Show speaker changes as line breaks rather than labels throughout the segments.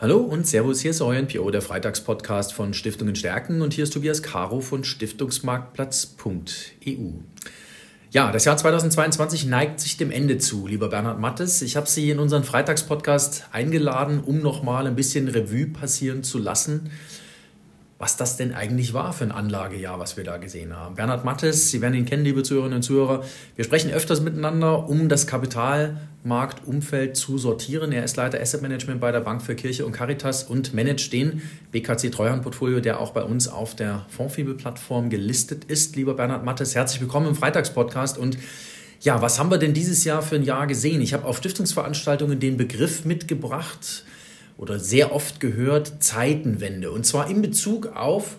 Hallo und Servus, hier ist euer NPO, der Freitagspodcast von Stiftungen stärken und hier ist Tobias Caro von Stiftungsmarktplatz.eu. Ja, das Jahr 2022 neigt sich dem Ende zu, lieber Bernhard Mattes. Ich habe Sie in unseren Freitagspodcast eingeladen, um nochmal ein bisschen Revue passieren zu lassen was das denn eigentlich war für ein Anlagejahr, was wir da gesehen haben. Bernhard Mattes, Sie werden ihn kennen, liebe Zuhörerinnen und Zuhörer. Wir sprechen öfters miteinander, um das Kapitalmarktumfeld zu sortieren. Er ist Leiter Asset Management bei der Bank für Kirche und Caritas und managt den BKC Treuhandportfolio, der auch bei uns auf der Fondfibel-Plattform gelistet ist. Lieber Bernhard Mattes, herzlich willkommen im Freitagspodcast und ja, was haben wir denn dieses Jahr für ein Jahr gesehen? Ich habe auf Stiftungsveranstaltungen den Begriff mitgebracht, oder sehr oft gehört Zeitenwende. Und zwar in Bezug auf,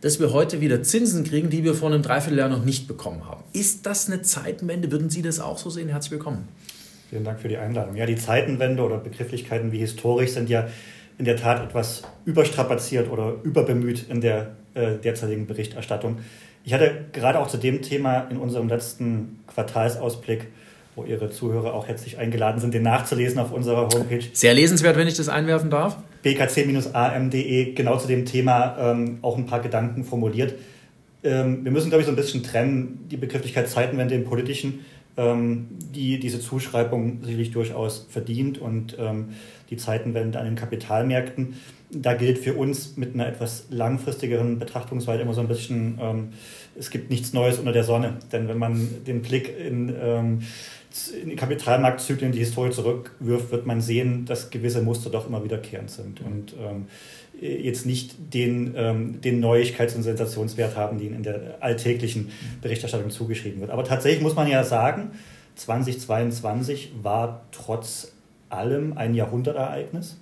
dass wir heute wieder Zinsen kriegen, die wir vor einem Dreivierteljahr noch nicht bekommen haben. Ist das eine Zeitenwende? Würden Sie das auch so sehen? Herzlich willkommen.
Vielen Dank für die Einladung. Ja, die Zeitenwende oder Begrifflichkeiten wie historisch sind ja in der Tat etwas überstrapaziert oder überbemüht in der äh, derzeitigen Berichterstattung. Ich hatte gerade auch zu dem Thema in unserem letzten Quartalsausblick wo Ihre Zuhörer auch herzlich eingeladen sind, den nachzulesen auf unserer Homepage.
Sehr lesenswert, wenn ich das einwerfen darf.
bkc-am.de, genau zu dem Thema ähm, auch ein paar Gedanken formuliert. Ähm, wir müssen, glaube ich, so ein bisschen trennen, die Begrifflichkeit Zeitenwende im Politischen, ähm, die diese Zuschreibung sicherlich durchaus verdient und ähm, die Zeitenwende an den Kapitalmärkten. Da gilt für uns mit einer etwas langfristigeren Betrachtungsweise immer so ein bisschen, ähm, es gibt nichts Neues unter der Sonne. Denn wenn man den Blick in ähm, Kapitalmarktzyklen die Historie zurückwirft, wird man sehen, dass gewisse Muster doch immer wiederkehrend sind und ähm, jetzt nicht den, ähm, den Neuigkeits- und Sensationswert haben, die ihnen in der alltäglichen Berichterstattung zugeschrieben wird. Aber tatsächlich muss man ja sagen, 2022 war trotz allem ein Jahrhundertereignis,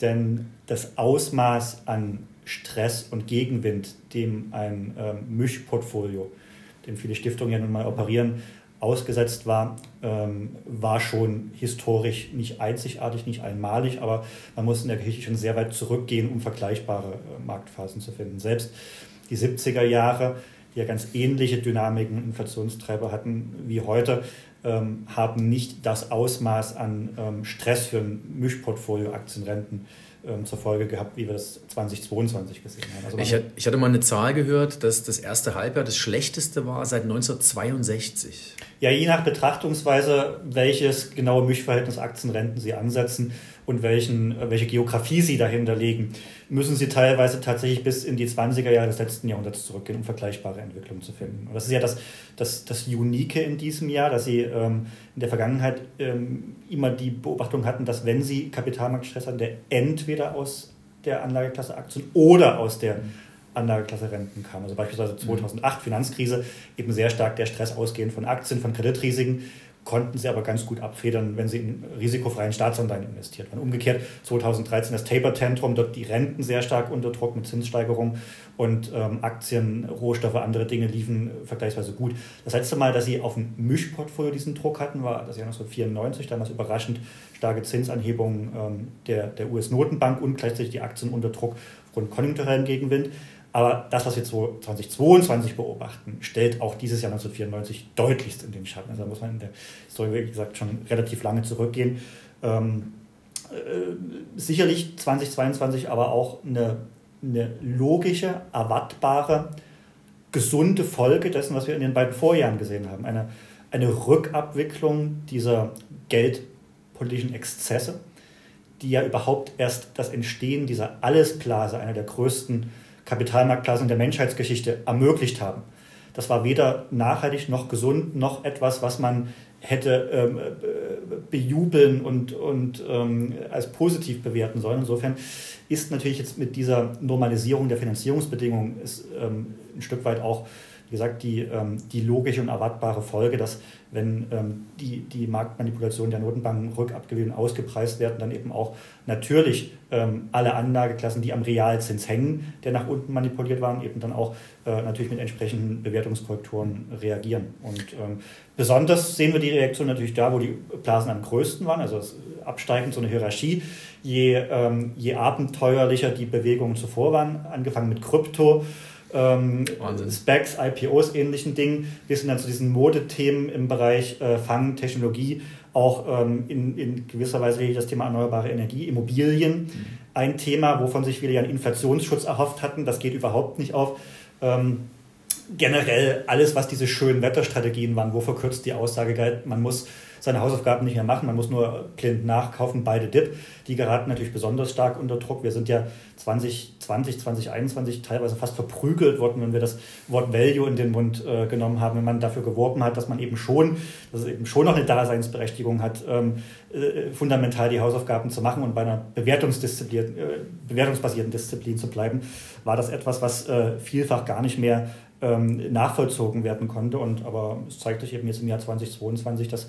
denn das Ausmaß an Stress und Gegenwind, dem ein ähm, Mischportfolio, dem viele Stiftungen ja nun mal operieren, ausgesetzt war, ähm, war schon historisch nicht einzigartig, nicht einmalig, aber man muss in der Geschichte schon sehr weit zurückgehen, um vergleichbare äh, Marktphasen zu finden. Selbst die 70er Jahre, die ja ganz ähnliche Dynamiken, Inflationstreiber hatten wie heute, ähm, haben nicht das Ausmaß an ähm, Stress für ein Mischportfolio Aktienrenten zur Folge gehabt, wie wir das 2022 gesehen haben.
Also ich, ich, hatte mal eine Zahl gehört, dass das erste Halbjahr das schlechteste war seit 1962.
Ja, je nach Betrachtungsweise, welches genaue Mischverhältnis Aktienrenten Sie ansetzen und welchen, welche Geografie Sie dahinter legen, müssen Sie teilweise tatsächlich bis in die 20er Jahre des letzten Jahrhunderts zurückgehen, um vergleichbare Entwicklungen zu finden. Und das ist ja das, das, das Unique in diesem Jahr, dass Sie ähm, in der Vergangenheit ähm, immer die Beobachtung hatten, dass wenn Sie Kapitalmarktstress hatten, der entweder aus der Anlageklasse Aktien oder aus der Anlageklasse Renten kam. Also beispielsweise 2008 mhm. Finanzkrise, eben sehr stark der Stress ausgehend von Aktien, von Kreditrisiken, konnten sie aber ganz gut abfedern, wenn sie in risikofreien Staatsanleihen investiert waren. Umgekehrt 2013 das Taper-Tantrum, dort die Renten sehr stark unter Druck mit Zinssteigerung und ähm, Aktien, Rohstoffe, andere Dinge liefen vergleichsweise gut. Das letzte Mal, dass sie auf dem Mischportfolio diesen Druck hatten, war das Jahr 1994, damals überraschend starke Zinsanhebungen ähm, der, der US-Notenbank und gleichzeitig die Aktien unter Druck aufgrund konjunkturellen Gegenwind. Aber das, was wir 2022 beobachten, stellt auch dieses Jahr 1994 deutlichst in den Schatten. Also da muss man in der Historie, wie gesagt, schon relativ lange zurückgehen. Ähm, äh, sicherlich 2022 aber auch eine, eine logische, erwartbare, gesunde Folge dessen, was wir in den beiden Vorjahren gesehen haben. Eine, eine Rückabwicklung dieser geldpolitischen Exzesse, die ja überhaupt erst das Entstehen dieser Allesblase, einer der größten Kapitalmarktklassen der Menschheitsgeschichte ermöglicht haben. Das war weder nachhaltig noch gesund noch etwas, was man hätte ähm, bejubeln und, und ähm, als positiv bewerten sollen. Insofern ist natürlich jetzt mit dieser Normalisierung der Finanzierungsbedingungen ist, ähm, ein Stück weit auch wie gesagt, die, ähm, die logische und erwartbare Folge, dass wenn ähm, die, die Marktmanipulationen der Notenbanken rückabgewiesen ausgepreist werden, dann eben auch natürlich ähm, alle Anlageklassen, die am Realzins hängen, der nach unten manipuliert waren, eben dann auch äh, natürlich mit entsprechenden Bewertungskorrekturen reagieren. Und ähm, besonders sehen wir die Reaktion natürlich da, wo die Blasen am größten waren, also absteigend so eine Hierarchie. Je, ähm, je abenteuerlicher die Bewegungen zuvor waren, angefangen mit Krypto, ähm, Specs, IPOs, ähnlichen Dingen, bis hin dann zu diesen Modethemen im Bereich äh, Fang, Technologie, auch ähm, in, in gewisser Weise das Thema erneuerbare Energie, Immobilien. Mhm. Ein Thema, wovon sich viele ja einen Inflationsschutz erhofft hatten, das geht überhaupt nicht auf. Ähm, generell alles, was diese schönen Wetterstrategien waren, wo verkürzt die Aussage galt, man muss seine Hausaufgaben nicht mehr machen, man muss nur blind nachkaufen, beide Dip. Die geraten natürlich besonders stark unter Druck. Wir sind ja 2020, 2021 teilweise fast verprügelt worden, wenn wir das Wort Value in den Mund äh, genommen haben, wenn man dafür geworben hat, dass man eben schon, dass es eben schon noch eine Daseinsberechtigung hat, ähm, äh, fundamental die Hausaufgaben zu machen und bei einer Bewertungsdisziplin, äh, bewertungsbasierten Disziplin zu bleiben, war das etwas, was äh, vielfach gar nicht mehr ähm, nachvollzogen werden konnte. Und aber es zeigt sich eben jetzt im Jahr 2022, dass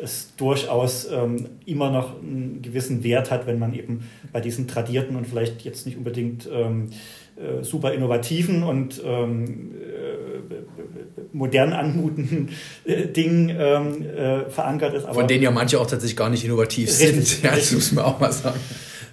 es durchaus ähm, immer noch einen gewissen Wert hat, wenn man eben bei diesen tradierten und vielleicht jetzt nicht unbedingt ähm, äh, super innovativen und ähm, äh, modern anmutenden äh, Dingen ähm, äh, verankert ist.
Aber Von denen ja manche auch tatsächlich gar nicht innovativ richtig, sind, ja, das muss man auch mal sagen.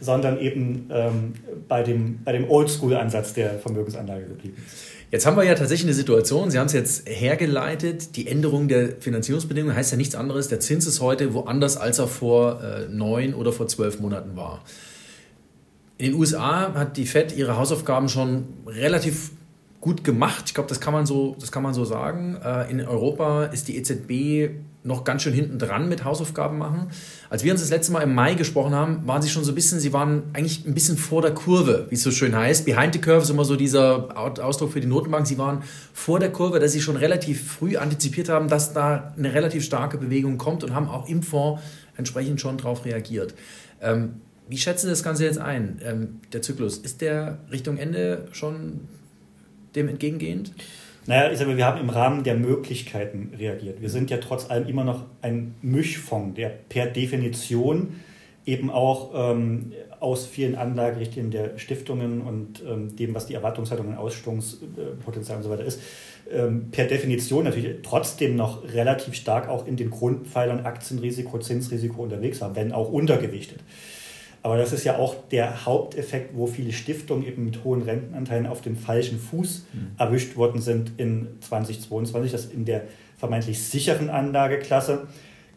Sondern eben ähm, bei dem, bei dem Oldschool-Ansatz der Vermögensanlage geblieben ist.
Jetzt haben wir ja tatsächlich eine Situation, Sie haben es jetzt hergeleitet, die Änderung der Finanzierungsbedingungen heißt ja nichts anderes, der Zins ist heute woanders, als er vor äh, neun oder vor zwölf Monaten war. In den USA hat die Fed ihre Hausaufgaben schon relativ gut gemacht. Ich glaube, das kann man so, das kann man so sagen. Äh, in Europa ist die EZB noch ganz schön hinten dran mit Hausaufgaben machen. Als wir uns das letzte Mal im Mai gesprochen haben, waren sie schon so ein bisschen, sie waren eigentlich ein bisschen vor der Kurve, wie es so schön heißt. Behind the curve ist immer so dieser Ausdruck für die Notenbank. Sie waren vor der Kurve, dass sie schon relativ früh antizipiert haben, dass da eine relativ starke Bewegung kommt und haben auch im Fonds entsprechend schon darauf reagiert. Ähm, wie schätzen Sie das Ganze jetzt ein? Ähm, der Zyklus, ist der Richtung Ende schon dem entgegengehend?
Naja, ich sage, wir haben im Rahmen der Möglichkeiten reagiert. Wir sind ja trotz allem immer noch ein Mischfonds, der per Definition eben auch ähm, aus vielen Anlagerichtlinien der Stiftungen und ähm, dem, was die Erwartungshaltung und Ausstellungspotenzial und so weiter ist, ähm, per Definition natürlich trotzdem noch relativ stark auch in den Grundpfeilern Aktienrisiko, Zinsrisiko unterwegs war, wenn auch untergewichtet. Aber das ist ja auch der Haupteffekt, wo viele Stiftungen eben mit hohen Rentenanteilen auf dem falschen Fuß mhm. erwischt worden sind in 2022, dass in der vermeintlich sicheren Anlageklasse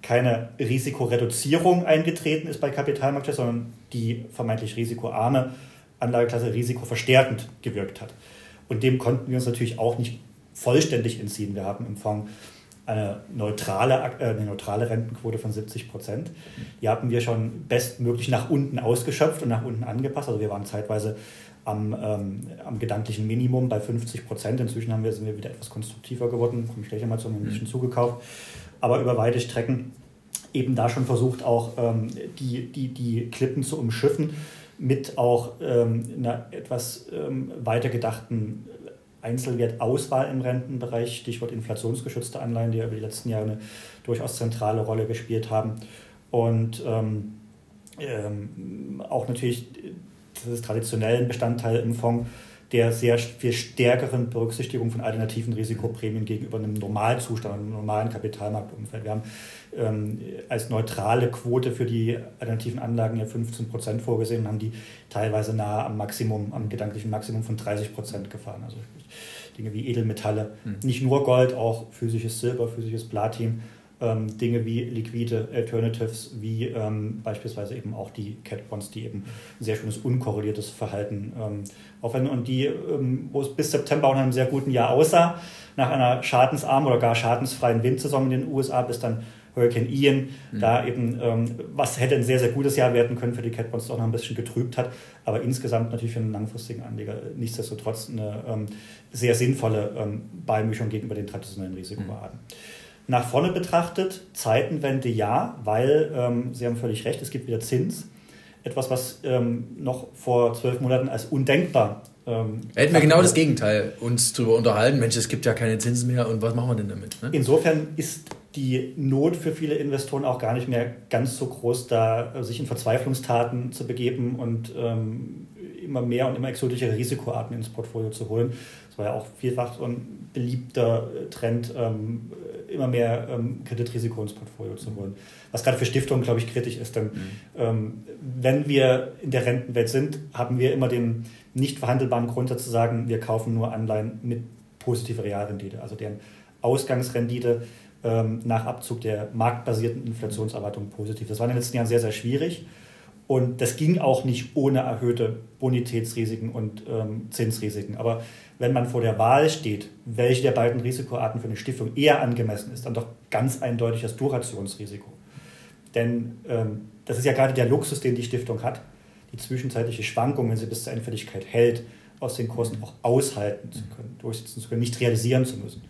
keine Risikoreduzierung eingetreten ist bei Kapitalmarkttests, sondern die vermeintlich risikoarme Anlageklasse risikoverstärkend gewirkt hat. Und dem konnten wir uns natürlich auch nicht vollständig entziehen. Wir haben im Fonds eine neutrale, äh, eine neutrale Rentenquote von 70 Prozent. Die hatten wir schon bestmöglich nach unten ausgeschöpft und nach unten angepasst. Also wir waren zeitweise am, ähm, am gedanklichen Minimum bei 50 Prozent. Inzwischen haben wir, sind wir wieder etwas konstruktiver geworden, komme ich gleich einmal zu, ein bisschen mhm. zugekauft. Aber über weite Strecken eben da schon versucht, auch ähm, die, die, die Klippen zu umschiffen mit auch ähm, einer etwas ähm, weiter gedachten Einzelwertauswahl im Rentenbereich, Stichwort inflationsgeschützte Anleihen, die ja über die letzten Jahre eine durchaus zentrale Rolle gespielt haben. Und ähm, ähm, auch natürlich das ist traditionellen Bestandteil im Fonds der sehr viel stärkeren Berücksichtigung von alternativen Risikoprämien gegenüber einem Normalzustand, einem normalen Kapitalmarktumfeld. Wir haben ähm, als neutrale Quote für die alternativen Anlagen ja 15 Prozent vorgesehen und haben die teilweise nahe am Maximum, am gedanklichen Maximum von 30 Prozent gefahren. Also Dinge wie Edelmetalle, mhm. nicht nur Gold, auch physisches Silber, physisches Platin, ähm, Dinge wie liquide Alternatives, wie ähm, beispielsweise eben auch die Cat Bonds, die eben ein sehr schönes unkorreliertes Verhalten ähm, aufwenden und die, ähm, wo es bis September auch in einem sehr guten Jahr aussah, nach einer schadensarmen oder gar schadensfreien Windsaison in den USA, bis dann Hurricane Ian, mhm. da eben, ähm, was hätte ein sehr, sehr gutes Jahr werden können für die Cat Bonds, doch noch ein bisschen getrübt hat, aber insgesamt natürlich für einen langfristigen Anleger nichtsdestotrotz eine ähm, sehr sinnvolle Beimischung gegenüber den traditionellen Risikoarten. Mhm. Nach vorne betrachtet, Zeitenwende ja, weil, ähm, Sie haben völlig recht, es gibt wieder Zins. Etwas, was ähm, noch vor zwölf Monaten als undenkbar.
Ähm, Hätten wir genau das Gegenteil uns darüber unterhalten, Mensch, es gibt ja keine Zinsen mehr und was machen wir denn damit?
Ne? Insofern ist die Not für viele Investoren auch gar nicht mehr ganz so groß, da sich in Verzweiflungstaten zu begeben und ähm, immer mehr und immer exotischere Risikoarten ins Portfolio zu holen. Das war ja auch vielfach so ein beliebter Trend ähm, immer mehr ähm, Kreditrisiko ins Portfolio zu holen. Was gerade für Stiftungen, glaube ich, kritisch ist. Denn mhm. ähm, wenn wir in der Rentenwelt sind, haben wir immer den nicht verhandelbaren Grundsatz zu sagen, wir kaufen nur Anleihen mit positiver Realrendite, also deren Ausgangsrendite ähm, nach Abzug der marktbasierten Inflationserwartungen positiv. Das war in den letzten Jahren sehr, sehr schwierig. Und das ging auch nicht ohne erhöhte Bonitätsrisiken und ähm, Zinsrisiken. Aber wenn man vor der Wahl steht, welche der beiden Risikoarten für eine Stiftung eher angemessen ist, dann doch ganz eindeutig das Durationsrisiko. Denn ähm, das ist ja gerade der Luxus, den die Stiftung hat, die zwischenzeitliche Schwankung, wenn sie bis zur Endfälligkeit hält, aus den Kursen auch aushalten zu können, durchsetzen zu können, nicht realisieren zu müssen.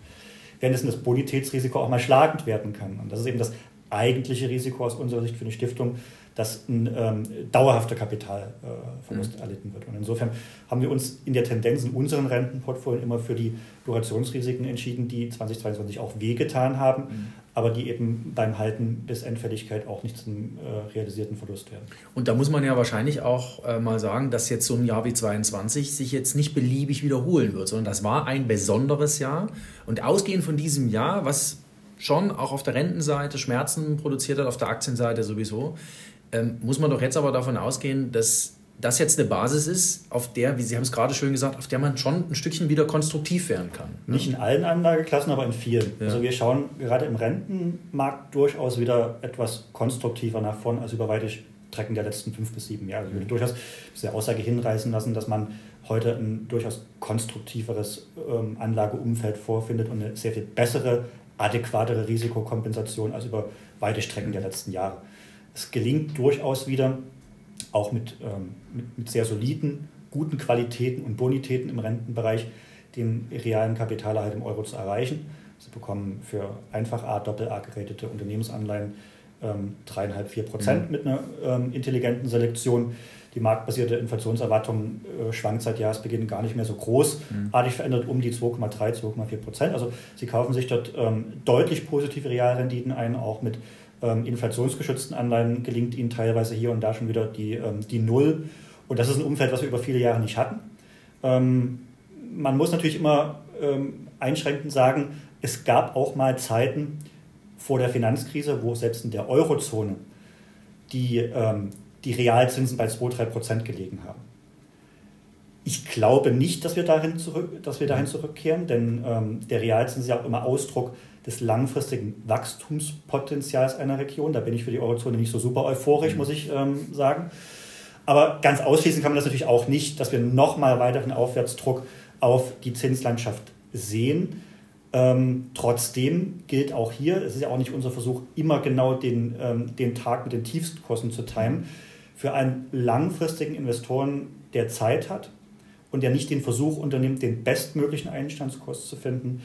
Währenddessen das Bonitätsrisiko auch mal schlagend werden kann. Und das ist eben das eigentliche Risiko aus unserer Sicht für eine Stiftung, dass ein ähm, dauerhafter Kapitalverlust äh, mhm. erlitten wird. Und insofern haben wir uns in der Tendenz in unseren Rentenportfolien immer für die Durationsrisiken entschieden, die 2022 auch wehgetan haben, mhm. aber die eben beim Halten bis Endfälligkeit auch nicht zum äh, realisierten Verlust werden.
Und da muss man ja wahrscheinlich auch äh, mal sagen, dass jetzt so ein Jahr wie 2022 sich jetzt nicht beliebig wiederholen wird, sondern das war ein besonderes Jahr. Und ausgehend von diesem Jahr, was schon auch auf der Rentenseite Schmerzen produziert hat, auf der Aktienseite sowieso, ähm, muss man doch jetzt aber davon ausgehen, dass das jetzt eine Basis ist, auf der, wie Sie haben es gerade schön gesagt, auf der man schon ein Stückchen wieder konstruktiv werden kann.
Ne? Nicht in allen Anlageklassen, aber in vielen. Ja. Also wir schauen gerade im Rentenmarkt durchaus wieder etwas konstruktiver nach vorn als über weite Strecken der letzten fünf bis sieben Jahre. Ich würde mhm. durchaus diese Aussage hinreißen lassen, dass man heute ein durchaus konstruktiveres ähm, Anlageumfeld vorfindet und eine sehr viel bessere, adäquatere Risikokompensation als über weite Strecken der letzten Jahre. Es gelingt durchaus wieder, auch mit, ähm, mit, mit, sehr soliden, guten Qualitäten und Bonitäten im Rentenbereich den realen Kapitalerhalt im Euro zu erreichen. Sie bekommen für einfach A, Doppel-A geratete Unternehmensanleihen ähm, 3,5, 4 Prozent mhm. mit einer ähm, intelligenten Selektion. Die marktbasierte Inflationserwartung äh, schwankt seit Jahresbeginn gar nicht mehr so großartig mhm. verändert um die 2,3, 2,4 Prozent. Also sie kaufen sich dort ähm, deutlich positive Realrenditen ein, auch mit ähm, inflationsgeschützten Anleihen gelingt ihnen teilweise hier und da schon wieder die, ähm, die Null. Und das ist ein Umfeld, was wir über viele Jahre nicht hatten. Ähm, man muss natürlich immer ähm, einschränkend sagen, es gab auch mal Zeiten vor der Finanzkrise, wo selbst in der Eurozone die, ähm, die Realzinsen bei 2-3 Prozent gelegen haben. Ich glaube nicht, dass wir dahin, zurück, dass wir dahin zurückkehren, denn ähm, der Realzins ist ja auch immer Ausdruck des langfristigen Wachstumspotenzials einer Region. Da bin ich für die Eurozone nicht so super euphorisch, mhm. muss ich ähm, sagen. Aber ganz ausschließen kann man das natürlich auch nicht, dass wir nochmal weiteren Aufwärtsdruck auf die Zinslandschaft sehen. Ähm, trotzdem gilt auch hier, es ist ja auch nicht unser Versuch, immer genau den, ähm, den Tag mit den Tiefstkosten zu timen. Für einen langfristigen Investoren, der Zeit hat und der nicht den Versuch unternimmt, den bestmöglichen Einstandskurs zu finden,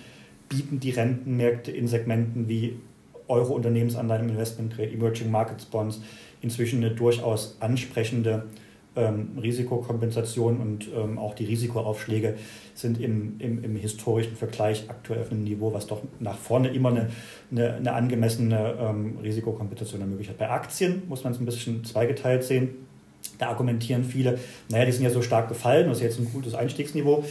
bieten die Rentenmärkte in Segmenten wie Euro-Unternehmensanleihen Investment Grade, Emerging Markets Bonds inzwischen eine durchaus ansprechende ähm, Risikokompensation und ähm, auch die Risikoaufschläge sind im, im, im, historischen Vergleich aktuell auf einem Niveau, was doch nach vorne immer eine, eine, eine angemessene ähm, Risikokompensation ermöglicht Bei Aktien muss man es ein bisschen zweigeteilt sehen. Da argumentieren viele, naja, die sind ja so stark gefallen, das ist jetzt ein gutes Einstiegsniveau.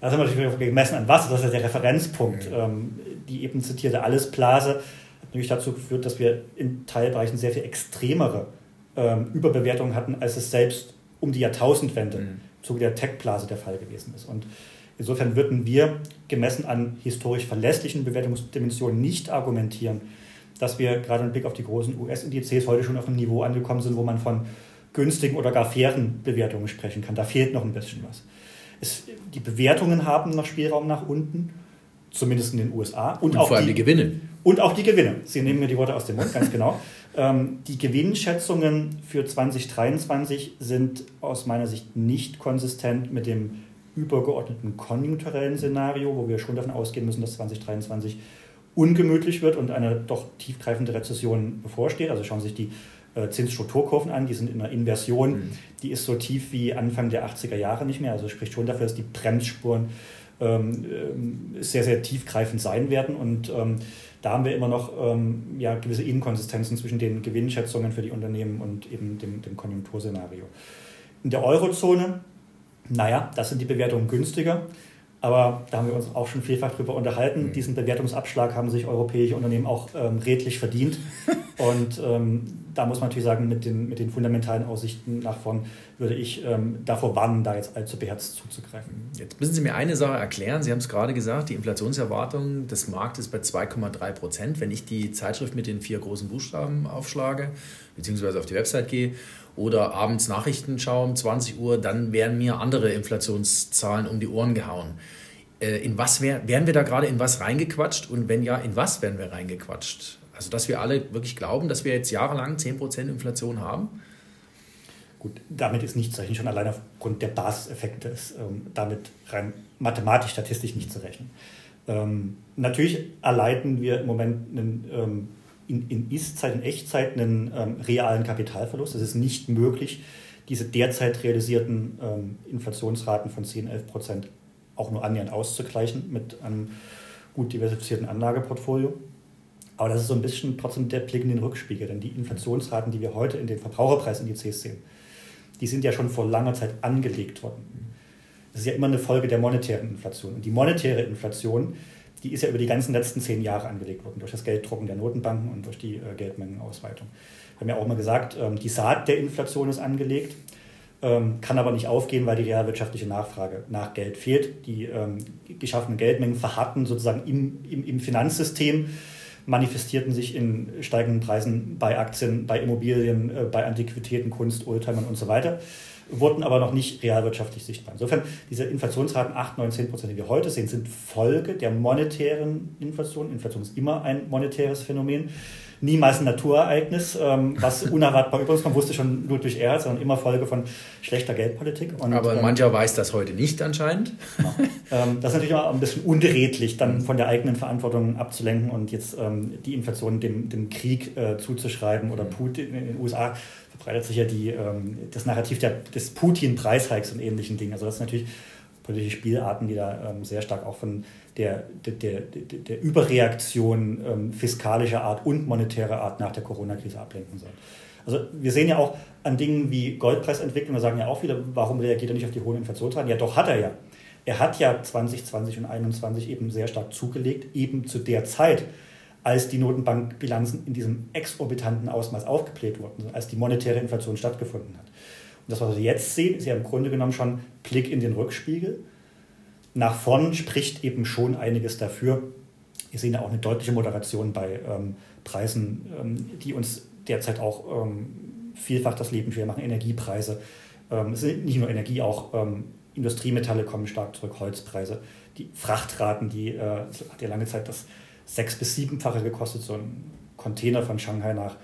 Da sind wir natürlich gemessen an was, das ist der Referenzpunkt. Mhm. die eben zitierte Allesblase hat natürlich dazu geführt, dass wir in Teilbereichen sehr viel extremere ähm, Überbewertungen hatten, als es selbst um die Jahrtausendwende mhm. im Zuge der Tech-Blase der Fall gewesen ist. Und insofern würden wir gemessen an historisch verlässlichen Bewertungsdimensionen nicht argumentieren, dass wir gerade im Blick auf die großen US-Indizes heute schon auf einem Niveau angekommen sind, wo man von günstigen oder gar fairen Bewertungen sprechen kann. Da fehlt noch ein bisschen was. Es, die Bewertungen haben noch Spielraum nach unten, zumindest in den USA.
Und, und auch vor allem die, die, Gewinne.
Und auch die Gewinne. Sie nehmen mir die Worte aus dem Mund, ganz genau. ähm, die Gewinnschätzungen für 2023 sind aus meiner Sicht nicht konsistent mit dem übergeordneten konjunkturellen Szenario, wo wir schon davon ausgehen müssen, dass 2023 ungemütlich wird und eine doch tiefgreifende Rezession bevorsteht. Also schauen Sie sich die Zinsstrukturkurven an, die sind in einer Inversion, mhm. die ist so tief wie Anfang der 80er Jahre nicht mehr. Also spricht schon dafür, dass die Bremsspuren ähm, äh, sehr, sehr tiefgreifend sein werden. Und ähm, da haben wir immer noch ähm, ja, gewisse Inkonsistenzen zwischen den Gewinnschätzungen für die Unternehmen und eben dem, dem Konjunkturszenario. In der Eurozone, naja, das sind die Bewertungen günstiger. Aber da haben wir uns auch schon vielfach drüber unterhalten. Mhm. Diesen Bewertungsabschlag haben sich europäische Unternehmen auch ähm, redlich verdient. Und ähm, da muss man natürlich sagen, mit den, mit den fundamentalen Aussichten nach vorn würde ich ähm, davor warnen, da jetzt allzu beherzt zuzugreifen.
Jetzt müssen Sie mir eine Sache erklären. Sie haben es gerade gesagt, die Inflationserwartung des Marktes bei 2,3 Prozent. Wenn ich die Zeitschrift mit den vier großen Buchstaben aufschlage, beziehungsweise auf die Website gehe oder abends Nachrichten schaue um 20 Uhr, dann werden mir andere Inflationszahlen um die Ohren gehauen. Äh, in was wär, werden wir da gerade in was reingequatscht und wenn ja, in was werden wir reingequatscht? Also, dass wir alle wirklich glauben, dass wir jetzt jahrelang 10% Inflation haben?
Gut, damit ist nicht zu rechnen, schon allein aufgrund der Basiseffekte ist ähm, damit rein mathematisch, statistisch nicht zu rechnen. Ähm, natürlich erleiden wir im Moment einen, ähm, in, in Ist-Zeit, in Echtzeit einen ähm, realen Kapitalverlust. Es ist nicht möglich, diese derzeit realisierten ähm, Inflationsraten von 10, 11 Prozent auch nur annähernd auszugleichen mit einem gut diversifizierten Anlageportfolio. Aber das ist so ein bisschen trotzdem der Blick in den Rückspiegel, denn die Inflationsraten, die wir heute in den Verbraucherpreisindizes sehen, die sind ja schon vor langer Zeit angelegt worden. Das ist ja immer eine Folge der monetären Inflation. Und die monetäre Inflation, die ist ja über die ganzen letzten zehn Jahre angelegt worden, durch das Gelddrucken der Notenbanken und durch die äh, Geldmengenausweitung. Wir haben ja auch immer gesagt, ähm, die Saat der Inflation ist angelegt, ähm, kann aber nicht aufgehen, weil die realwirtschaftliche Nachfrage nach Geld fehlt. Die ähm, geschaffenen Geldmengen verharrten sozusagen im, im, im Finanzsystem manifestierten sich in steigenden Preisen bei Aktien, bei Immobilien, äh, bei Antiquitäten, Kunst, Oldtimern und so weiter, wurden aber noch nicht realwirtschaftlich sichtbar. Insofern, diese Inflationsraten 8, 9, 10 Prozent, die wir heute sehen, sind Folge der monetären Inflation. Inflation ist immer ein monetäres Phänomen niemals ein Naturereignis, ähm, was unerwartbar über uns kommt, wusste schon Ludwig Erhard, sondern immer Folge von schlechter Geldpolitik.
Und, Aber ähm, mancher weiß das heute nicht anscheinend.
Genau. Ähm, das ist natürlich immer ein bisschen unredlich, dann von der eigenen Verantwortung abzulenken und jetzt ähm, die Inflation dem, dem Krieg äh, zuzuschreiben oder Putin in den USA verbreitet sich ja die, ähm, das Narrativ der, des Putin-Preishikes und ähnlichen Dingen. Also das ist natürlich politische Spielarten, die da ähm, sehr stark auch von der, der, der, der Überreaktion ähm, fiskalischer Art und monetärer Art nach der Corona-Krise ablenken sollen. Also wir sehen ja auch an Dingen wie Goldpreisentwicklung, da sagen ja auch viele, warum reagiert er nicht auf die hohen Inflationsraten? Ja, doch hat er ja. Er hat ja 2020 und 2021 eben sehr stark zugelegt, eben zu der Zeit, als die Notenbankbilanzen in diesem exorbitanten Ausmaß aufgebläht wurden, als die monetäre Inflation stattgefunden hat. Und das, was wir jetzt sehen, ist ja im Grunde genommen schon Blick in den Rückspiegel nach vorn spricht eben schon einiges dafür. Wir sehen ja auch eine deutliche Moderation bei ähm, Preisen, ähm, die uns derzeit auch ähm, vielfach das Leben schwer machen. Energiepreise. Ähm, es sind nicht nur Energie, auch ähm, Industriemetalle kommen stark zurück, Holzpreise. Die Frachtraten, die äh, hat ja lange Zeit das sechs- bis siebenfache gekostet, so ein Container von Shanghai nach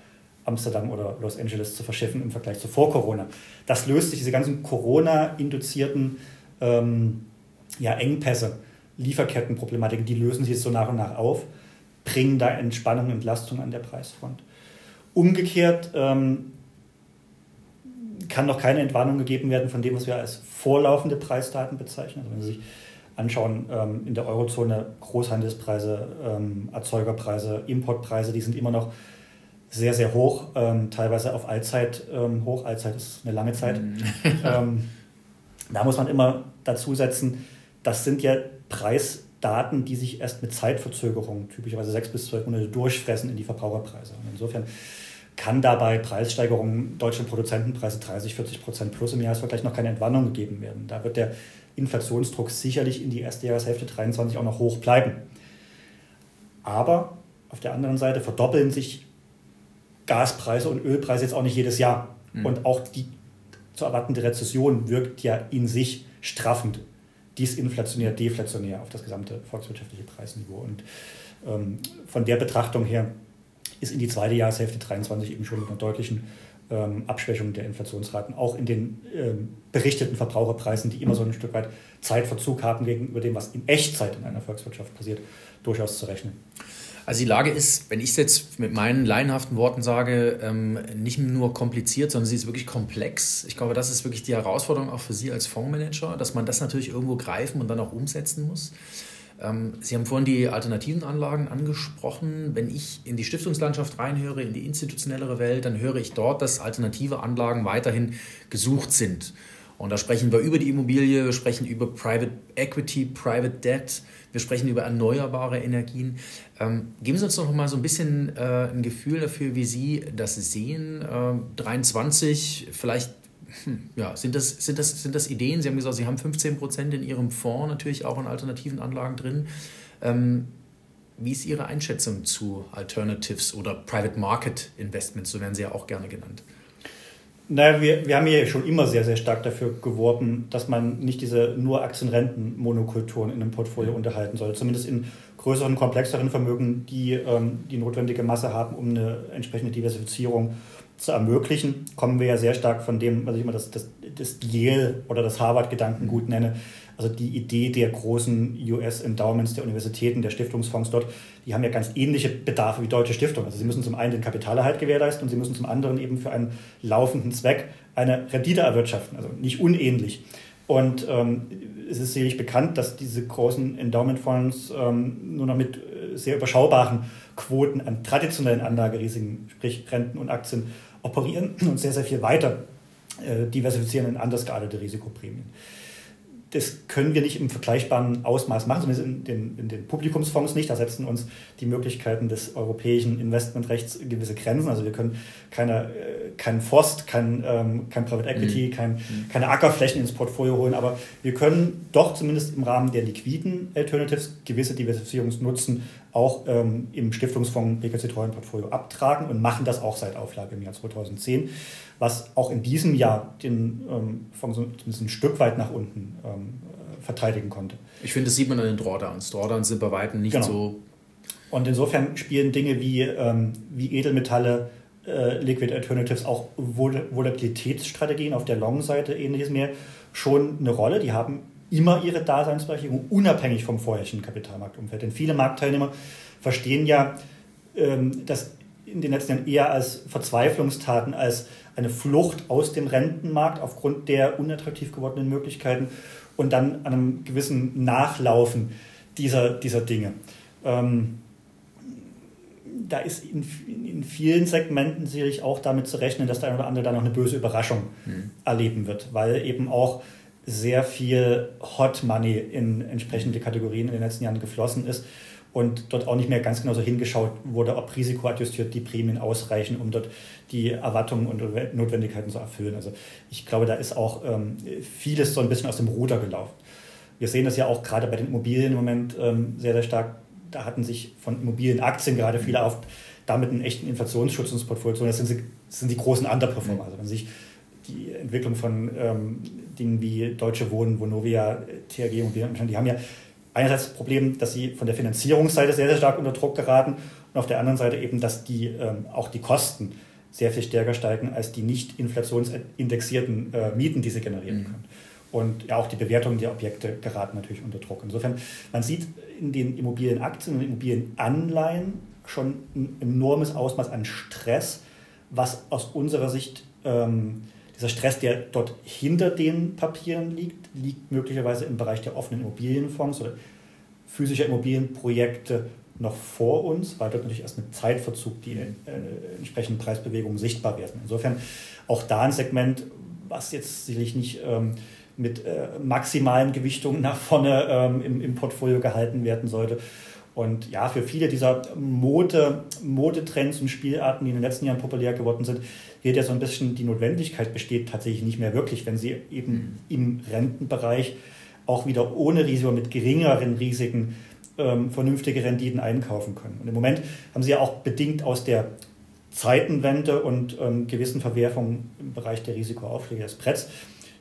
Amsterdam oder Los Angeles zu verschiffen im Vergleich zu vor Corona. Das löst sich, diese ganzen Corona-induzierten ähm, ja, Engpässe, Lieferkettenproblematiken, die lösen sich jetzt so nach und nach auf, bringen da Entspannung, Entlastung an der Preisfront. Umgekehrt ähm, kann noch keine Entwarnung gegeben werden von dem, was wir als vorlaufende Preisdaten bezeichnen. Also wenn Sie sich anschauen, ähm, in der Eurozone Großhandelspreise, ähm, Erzeugerpreise, Importpreise, die sind immer noch sehr, sehr hoch, ähm, teilweise auf Allzeit ähm, hoch. Allzeit ist eine lange Zeit. Mhm. Ähm, da muss man immer dazu setzen, das sind ja Preisdaten, die sich erst mit Zeitverzögerung, typischerweise sechs bis zwölf Monate, durchfressen in die Verbraucherpreise. Und insofern kann dabei Preissteigerungen deutsche Produzentenpreise 30, 40 Prozent plus im Jahresvergleich noch keine Entwarnung gegeben werden. Da wird der Inflationsdruck sicherlich in die erste Jahreshälfte 23 auch noch hoch bleiben. Aber auf der anderen Seite verdoppeln sich Gaspreise und Ölpreise jetzt auch nicht jedes Jahr. Mhm. Und auch die zu erwartende Rezession wirkt ja in sich straffend disinflationär, deflationär auf das gesamte volkswirtschaftliche Preisniveau. Und ähm, von der Betrachtung her ist in die zweite Jahreshälfte 23 eben schon mit einer deutlichen ähm, Abschwächung der Inflationsraten, auch in den ähm, berichteten Verbraucherpreisen, die immer so ein Stück weit Zeitverzug haben gegenüber dem, was in Echtzeit in einer Volkswirtschaft passiert, durchaus zu rechnen.
Also die Lage ist, wenn ich es jetzt mit meinen laienhaften Worten sage, ähm, nicht nur kompliziert, sondern sie ist wirklich komplex. Ich glaube, das ist wirklich die Herausforderung auch für Sie als Fondsmanager, dass man das natürlich irgendwo greifen und dann auch umsetzen muss. Ähm, sie haben vorhin die alternativen Anlagen angesprochen. Wenn ich in die Stiftungslandschaft reinhöre, in die institutionellere Welt, dann höre ich dort, dass alternative Anlagen weiterhin gesucht sind. Und da sprechen wir über die Immobilie, wir sprechen über Private Equity, Private Debt, wir sprechen über erneuerbare Energien. Ähm, geben Sie uns doch mal so ein bisschen äh, ein Gefühl dafür, wie Sie das sehen. Ähm, 23, vielleicht hm, ja, sind, das, sind, das, sind das Ideen? Sie haben gesagt, Sie haben 15 Prozent in Ihrem Fonds natürlich auch an alternativen Anlagen drin. Ähm, wie ist Ihre Einschätzung zu Alternatives oder Private Market Investments? So werden sie ja auch gerne genannt.
Naja, wir, wir haben ja schon immer sehr, sehr stark dafür geworben, dass man nicht diese nur Aktienrenten-Monokulturen in einem Portfolio unterhalten soll. Zumindest in größeren, komplexeren Vermögen, die ähm, die notwendige Masse haben, um eine entsprechende Diversifizierung zu ermöglichen, kommen wir ja sehr stark von dem, was ich immer das, das, das Yale oder das Harvard-Gedankengut nenne, also die Idee der großen US-Endowments, der Universitäten, der Stiftungsfonds dort, die haben ja ganz ähnliche Bedarfe wie deutsche Stiftungen. Also sie müssen zum einen den Kapitalerhalt gewährleisten und sie müssen zum anderen eben für einen laufenden Zweck eine Rendite erwirtschaften, also nicht unähnlich. Und ähm, es ist sicherlich bekannt, dass diese großen Endowment-Fonds ähm, nur noch mit äh, sehr überschaubaren Quoten an traditionellen Anlagerisiken, sprich Renten und Aktien, operieren und sehr, sehr viel weiter äh, diversifizieren in anders geartete Risikoprämien das können wir nicht im vergleichbaren Ausmaß machen, zumindest in den, in den, Publikumsfonds nicht. Da setzen uns die Möglichkeiten des europäischen Investmentrechts gewisse Grenzen. Also wir können keine, äh, keinen Forst, kein, ähm, kein Private Equity, mhm. kein, mhm. keine Ackerflächen ins Portfolio holen, aber wir können doch zumindest im Rahmen der liquiden Alternatives gewisse Diversifizierungsnutzen auch ähm, im Stiftungsfonds BKC Treuhandportfolio abtragen und machen das auch seit Auflage im Jahr 2010 was auch in diesem Jahr den ähm, Fonds zumindest ein Stück weit nach unten ähm, verteidigen konnte.
Ich finde, das sieht man an den Drawdowns. Drawdowns sind bei weitem nicht genau. so.
Und insofern spielen Dinge wie, ähm, wie Edelmetalle, äh, Liquid Alternatives, auch Vol Volatilitätsstrategien auf der Long-Seite, ähnliches mehr, schon eine Rolle. Die haben immer ihre Daseinsberechtigung, unabhängig vom vorherrschenden Kapitalmarktumfeld. Denn viele Marktteilnehmer verstehen ja, ähm, dass in den letzten Jahren eher als Verzweiflungstaten, als eine Flucht aus dem Rentenmarkt aufgrund der unattraktiv gewordenen Möglichkeiten und dann an einem gewissen Nachlaufen dieser, dieser Dinge. Ähm, da ist in, in, vielen Segmenten sicherlich auch damit zu rechnen, dass der eine oder andere da noch eine böse Überraschung mhm. erleben wird, weil eben auch sehr viel Hot Money in entsprechende Kategorien in den letzten Jahren geflossen ist und dort auch nicht mehr ganz genau so hingeschaut wurde, ob risikoadjustiert die Prämien ausreichen, um dort die Erwartungen und Notwendigkeiten zu erfüllen. Also ich glaube, da ist auch ähm, vieles so ein bisschen aus dem Ruder gelaufen. Wir sehen das ja auch gerade bei den Immobilien im Moment ähm, sehr, sehr stark. Da hatten sich von Immobilienaktien gerade viele auf damit einen echten Inflationsschutz ins Portfolio. Das sind, das sind die großen Underperformer. Also wenn sich die Entwicklung von ähm, Dingen wie Deutsche Wohnen, Vonovia, THG und die haben ja einerseits das Problem, dass sie von der Finanzierungsseite sehr, sehr stark unter Druck geraten und auf der anderen Seite eben, dass die, ähm, auch die Kosten sehr viel stärker steigen als die nicht inflationsindexierten äh, Mieten, die sie generieren mhm. können. Und ja, auch die Bewertung der Objekte geraten natürlich unter Druck. Insofern, man sieht in den Immobilienaktien und Immobilienanleihen schon ein enormes Ausmaß an Stress, was aus unserer Sicht ähm, dieser Stress, der dort hinter den Papieren liegt, liegt möglicherweise im Bereich der offenen Immobilienfonds oder physischer Immobilienprojekte noch vor uns, weil dort natürlich erst mit Zeitverzug die äh, entsprechenden Preisbewegungen sichtbar werden. Insofern auch da ein Segment, was jetzt sicherlich nicht ähm, mit äh, maximalen Gewichtungen nach vorne ähm, im, im Portfolio gehalten werden sollte. Und ja, für viele dieser Mode, Modetrends und Spielarten, die in den letzten Jahren populär geworden sind, wird ja so ein bisschen die Notwendigkeit besteht tatsächlich nicht mehr wirklich, wenn sie eben mhm. im Rentenbereich auch wieder ohne Risiko, mit geringeren Risiken ähm, vernünftige Renditen einkaufen können. Und im Moment haben sie ja auch bedingt aus der Zeitenwende und ähm, gewissen Verwerfungen im Bereich der Risikoaufschläge des Bretts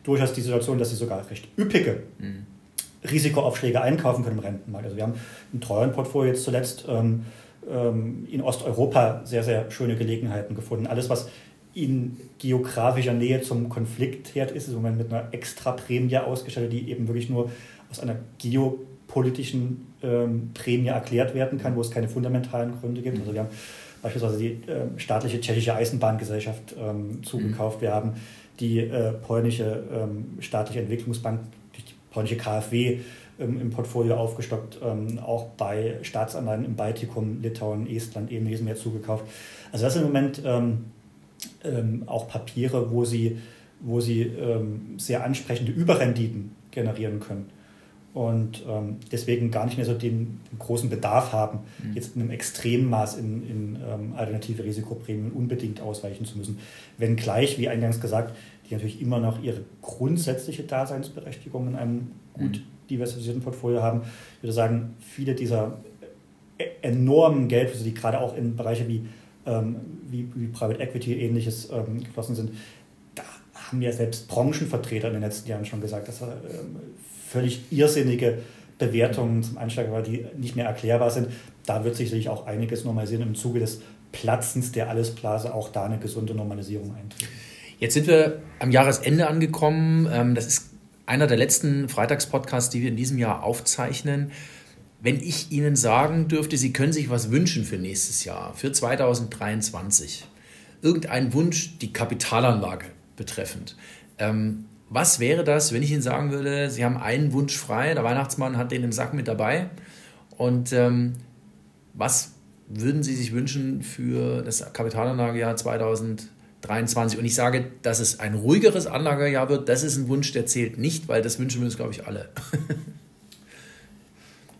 durchaus die Situation, dass sie sogar recht üppige mhm. Risikoaufschläge einkaufen können im Rentenmarkt. Also wir haben im Treuhandportfolio jetzt zuletzt ähm, ähm, in Osteuropa sehr, sehr schöne Gelegenheiten gefunden. Alles, was in geografischer Nähe zum Konfliktherd ist, ist im Moment mit einer Extraprämie ausgestattet, die eben wirklich nur aus einer geopolitischen ähm, Prämie erklärt werden kann, wo es keine fundamentalen Gründe gibt. Also wir haben beispielsweise die äh, staatliche tschechische Eisenbahngesellschaft ähm, zugekauft. Wir haben die äh, polnische ähm, staatliche Entwicklungsbank polnische KfW ähm, im Portfolio aufgestockt, ähm, auch bei Staatsanleihen im Baltikum, Litauen, Estland ähnliches mehr zugekauft. Also das sind im Moment ähm, ähm, auch Papiere, wo sie wo sie ähm, sehr ansprechende Überrenditen generieren können und ähm, deswegen gar nicht mehr so den, den großen Bedarf haben, mhm. jetzt in einem extremen Maß in, in ähm, alternative Risikoprämien unbedingt ausweichen zu müssen. Wenngleich, wie eingangs gesagt, die natürlich immer noch ihre grundsätzliche Daseinsberechtigung in einem gut mhm. diversifizierten Portfolio haben. Ich würde sagen, viele dieser enormen Geldflüsse, die gerade auch in Bereiche wie, ähm, wie, wie Private Equity ähnliches ähm, geflossen sind, da haben ja selbst Branchenvertreter in den letzten Jahren schon gesagt, dass ähm, völlig irrsinnige Bewertungen zum Einschlag war, die nicht mehr erklärbar sind. Da wird sich sicherlich auch einiges normalisieren im Zuge des Platzens der Allesblase auch da eine gesunde Normalisierung eintreten.
Jetzt sind wir am Jahresende angekommen. Ähm, das ist einer der letzten Freitagspodcasts, die wir in diesem Jahr aufzeichnen. Wenn ich Ihnen sagen dürfte, Sie können sich was wünschen für nächstes Jahr, für 2023, irgendein Wunsch, die Kapitalanlage betreffend, ähm, was wäre das, wenn ich Ihnen sagen würde, Sie haben einen Wunsch frei, der Weihnachtsmann hat den im Sack mit dabei und ähm, was würden Sie sich wünschen für das Kapitalanlagejahr 2023? Und ich sage, dass es ein ruhigeres Anlagejahr wird, das ist ein Wunsch, der zählt nicht, weil das wünschen wir uns, glaube ich, alle.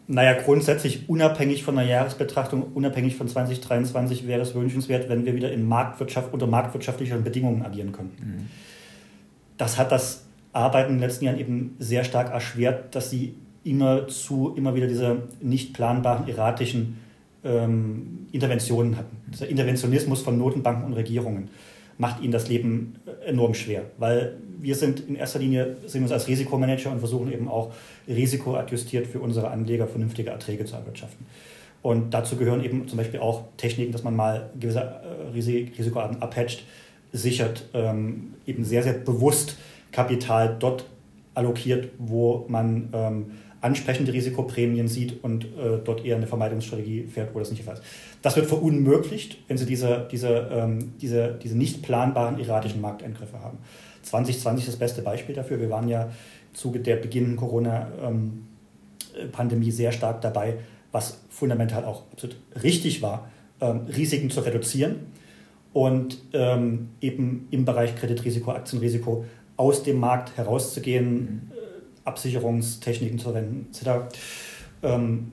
Naja, grundsätzlich unabhängig von der Jahresbetrachtung, unabhängig von 2023 wäre es wünschenswert, wenn wir wieder in Marktwirtschaft, unter marktwirtschaftlichen Bedingungen agieren können. Mhm das hat das Arbeiten in den letzten Jahren eben sehr stark erschwert, dass sie immer zu immer wieder diese nicht planbaren, erratischen ähm, Interventionen hatten. Dieser Interventionismus von Notenbanken und Regierungen macht ihnen das Leben enorm schwer, weil wir sind in erster Linie sehen uns als Risikomanager und versuchen eben auch risikoadjustiert für unsere Anleger vernünftige Erträge zu erwirtschaften. Und dazu gehören eben zum Beispiel auch Techniken, dass man mal gewisse äh, Risikoarten abhatcht, sichert, ähm, eben sehr, sehr bewusst Kapital dort allokiert, wo man ähm, ansprechende Risikoprämien sieht und äh, dort eher eine Vermeidungsstrategie fährt, wo das nicht der Fall ist. Das wird verunmöglicht, wenn Sie diese, diese, ähm, diese, diese nicht planbaren erratischen Markteingriffe haben. 2020 ist das beste Beispiel dafür. Wir waren ja im Zuge der beginnenden Corona-Pandemie ähm, sehr stark dabei, was fundamental auch absolut richtig war, ähm, Risiken zu reduzieren und ähm, eben im Bereich Kreditrisiko, Aktienrisiko aus dem Markt herauszugehen, mhm. Absicherungstechniken zu verwenden, etc. Ähm,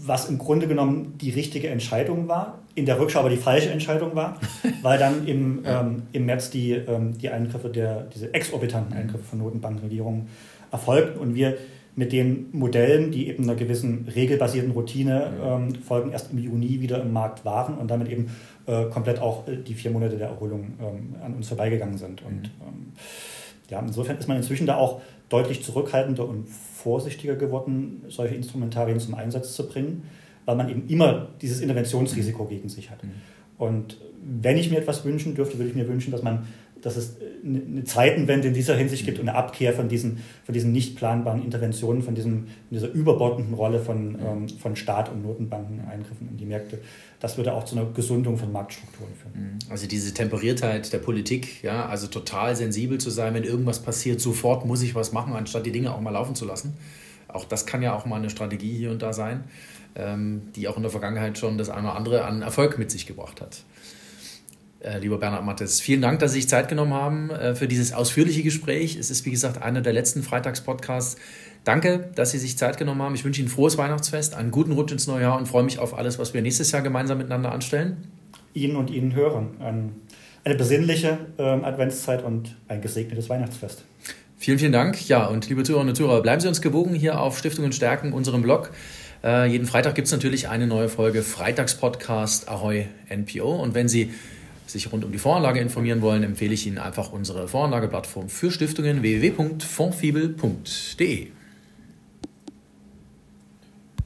was im Grunde genommen die richtige Entscheidung war, in der Rückschau aber die falsche Entscheidung war, weil dann im, ähm, im März die, ähm, die Eingriffe der, diese exorbitanten mhm. Eingriffe von Notenbankenregierungen erfolgten und wir mit den Modellen, die eben einer gewissen regelbasierten Routine ähm, folgen, erst im Juni wieder im Markt waren und damit eben äh, komplett auch äh, die vier Monate der Erholung ähm, an uns vorbeigegangen sind. Und mhm. ähm, ja, insofern ist man inzwischen da auch deutlich zurückhaltender und vorsichtiger geworden, solche Instrumentarien zum Einsatz zu bringen, weil man eben immer dieses Interventionsrisiko gegen sich hat. Mhm. Und wenn ich mir etwas wünschen dürfte, würde ich mir wünschen, dass man dass es eine Zeitenwende in dieser Hinsicht gibt und eine Abkehr von diesen, von diesen nicht planbaren Interventionen, von diesem, dieser überbordenden Rolle von, ähm, von Staat und Notenbanken, Eingriffen in die Märkte. Das würde auch zu einer Gesundung von Marktstrukturen führen.
Mhm. Also diese Temperiertheit der Politik, ja, also total sensibel zu sein, wenn irgendwas passiert, sofort muss ich was machen, anstatt die Dinge auch mal laufen zu lassen. Auch das kann ja auch mal eine Strategie hier und da sein, ähm, die auch in der Vergangenheit schon das eine oder andere an Erfolg mit sich gebracht hat. Äh, lieber Bernhard Mattes, vielen Dank, dass Sie sich Zeit genommen haben äh, für dieses ausführliche Gespräch. Es ist, wie gesagt, einer der letzten Freitagspodcasts. Danke, dass Sie sich Zeit genommen haben. Ich wünsche Ihnen ein frohes Weihnachtsfest, einen guten Rutsch ins neue Jahr und freue mich auf alles, was wir nächstes Jahr gemeinsam miteinander anstellen.
Ihnen und Ihnen hören. eine besinnliche ähm, Adventszeit und ein gesegnetes Weihnachtsfest.
Vielen, vielen Dank. Ja, und liebe Zuhörerinnen und Zuhörer, bleiben Sie uns gewogen hier auf Stiftungen stärken, unserem Blog. Äh, jeden Freitag gibt es natürlich eine neue Folge Freitagspodcast Ahoy NPO. Und wenn Sie sich rund um die Voranlage informieren wollen, empfehle ich Ihnen einfach unsere Voranlageplattform für Stiftungen www.fondfibel.de.